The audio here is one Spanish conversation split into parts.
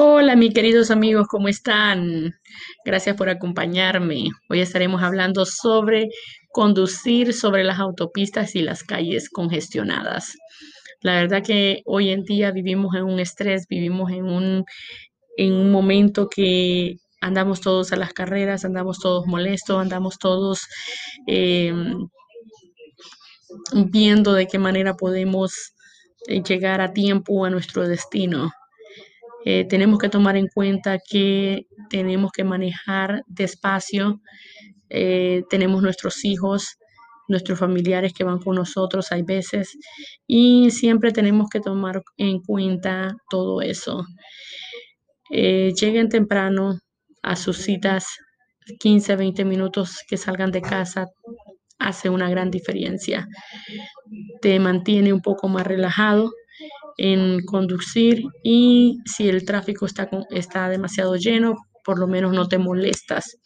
Hola, mis queridos amigos, ¿cómo están? Gracias por acompañarme. Hoy estaremos hablando sobre conducir sobre las autopistas y las calles congestionadas. La verdad que hoy en día vivimos en un estrés, vivimos en un, en un momento que andamos todos a las carreras, andamos todos molestos, andamos todos eh, viendo de qué manera podemos eh, llegar a tiempo a nuestro destino. Eh, tenemos que tomar en cuenta que tenemos que manejar despacio, eh, tenemos nuestros hijos, nuestros familiares que van con nosotros, hay veces, y siempre tenemos que tomar en cuenta todo eso. Eh, lleguen temprano a sus citas, 15, 20 minutos que salgan de casa, hace una gran diferencia. Te mantiene un poco más relajado en conducir y si el tráfico está, está demasiado lleno, por lo menos no te molestas.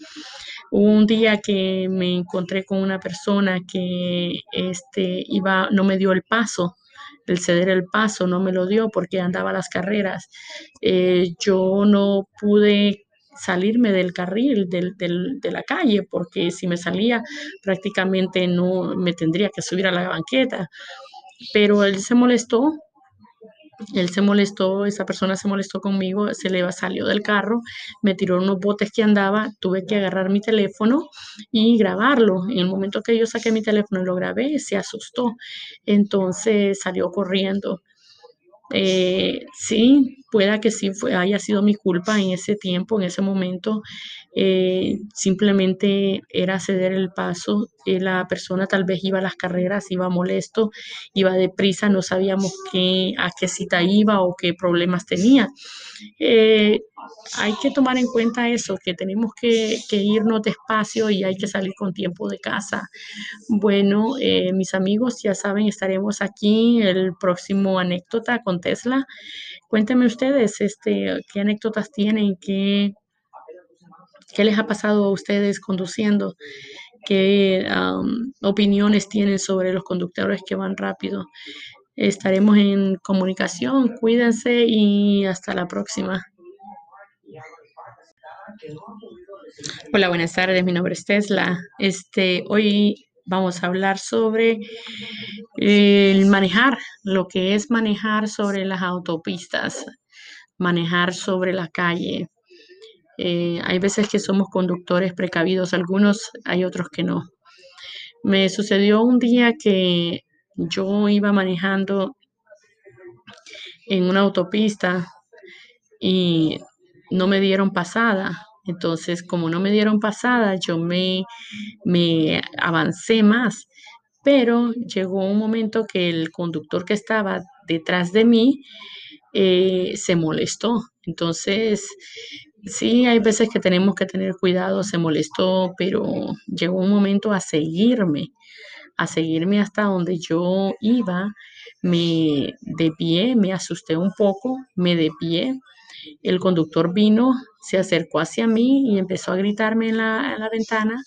Un día que me encontré con una persona que este, iba, no me dio el paso, el ceder el paso, no me lo dio porque andaba las carreras. Eh, yo no pude salirme del carril del, del, de la calle porque si me salía prácticamente no me tendría que subir a la banqueta pero él se molestó él se molestó, esa persona se molestó conmigo, se le salió del carro, me tiró unos botes que andaba, tuve que agarrar mi teléfono y grabarlo. En el momento que yo saqué mi teléfono y lo grabé, se asustó. Entonces salió corriendo. Eh, sí, pueda que sí haya sido mi culpa en ese tiempo, en ese momento. Eh, simplemente era ceder el paso. Eh, la persona tal vez iba a las carreras, iba molesto, iba deprisa, no sabíamos qué, a qué cita iba o qué problemas tenía. Eh, hay que tomar en cuenta eso, que tenemos que, irnos despacio y hay que salir con tiempo de casa. Bueno, mis amigos, ya saben, estaremos aquí el próximo anécdota con Tesla. Cuéntenme ustedes este, qué anécdotas tienen, qué, qué les ha pasado a ustedes conduciendo, qué opiniones tienen sobre los conductores que van rápido. Estaremos en comunicación, cuídense y hasta la próxima. Hola, buenas tardes. Mi nombre es Tesla. Este, hoy vamos a hablar sobre el manejar, lo que es manejar sobre las autopistas, manejar sobre la calle. Eh, hay veces que somos conductores precavidos, algunos, hay otros que no. Me sucedió un día que yo iba manejando en una autopista y no me dieron pasada. Entonces, como no me dieron pasada, yo me, me avancé más. Pero llegó un momento que el conductor que estaba detrás de mí eh, se molestó. Entonces, sí, hay veces que tenemos que tener cuidado, se molestó, pero llegó un momento a seguirme a seguirme hasta donde yo iba. Me de pie, me asusté un poco, me de pie. El conductor vino, se acercó hacia mí y empezó a gritarme en la, la ventana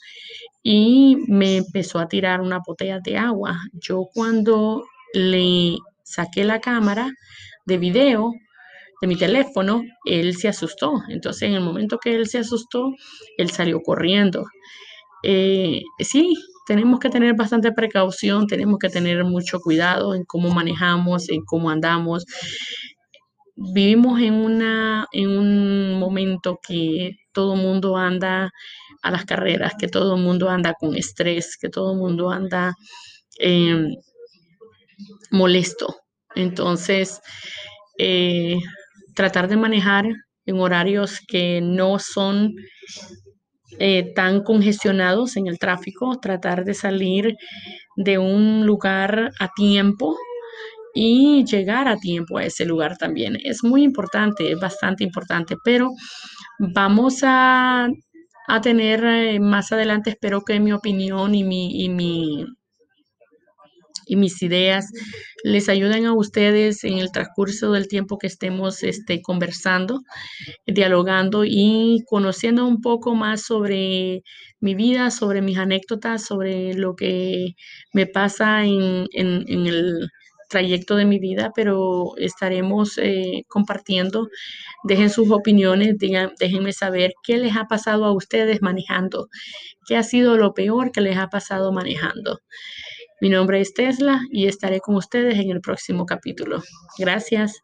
y me empezó a tirar una botella de agua. Yo cuando le saqué la cámara de video de mi teléfono, él se asustó. Entonces, en el momento que él se asustó, él salió corriendo. Eh, sí, tenemos que tener bastante precaución, tenemos que tener mucho cuidado en cómo manejamos, en cómo andamos. Vivimos en, una, en un momento que todo el mundo anda a las carreras, que todo el mundo anda con estrés, que todo el mundo anda em, molesto. Entonces, eh, tratar de manejar en horarios que no son eh, tan congestionados en el tráfico, tratar de salir de un lugar a tiempo y llegar a tiempo a ese lugar también. Es muy importante, es bastante importante, pero vamos a, a tener eh, más adelante, espero que mi opinión y mi, y mi y mis ideas les ayuden a ustedes en el transcurso del tiempo que estemos este, conversando, dialogando y conociendo un poco más sobre mi vida, sobre mis anécdotas, sobre lo que me pasa en, en, el trayecto de mi vida, pero estaremos eh, compartiendo. Dejen sus opiniones, digan, déjenme saber qué les ha pasado a ustedes manejando, qué ha sido lo peor que les ha pasado manejando. Mi nombre es Tesla y estaré con ustedes en el próximo capítulo. Gracias.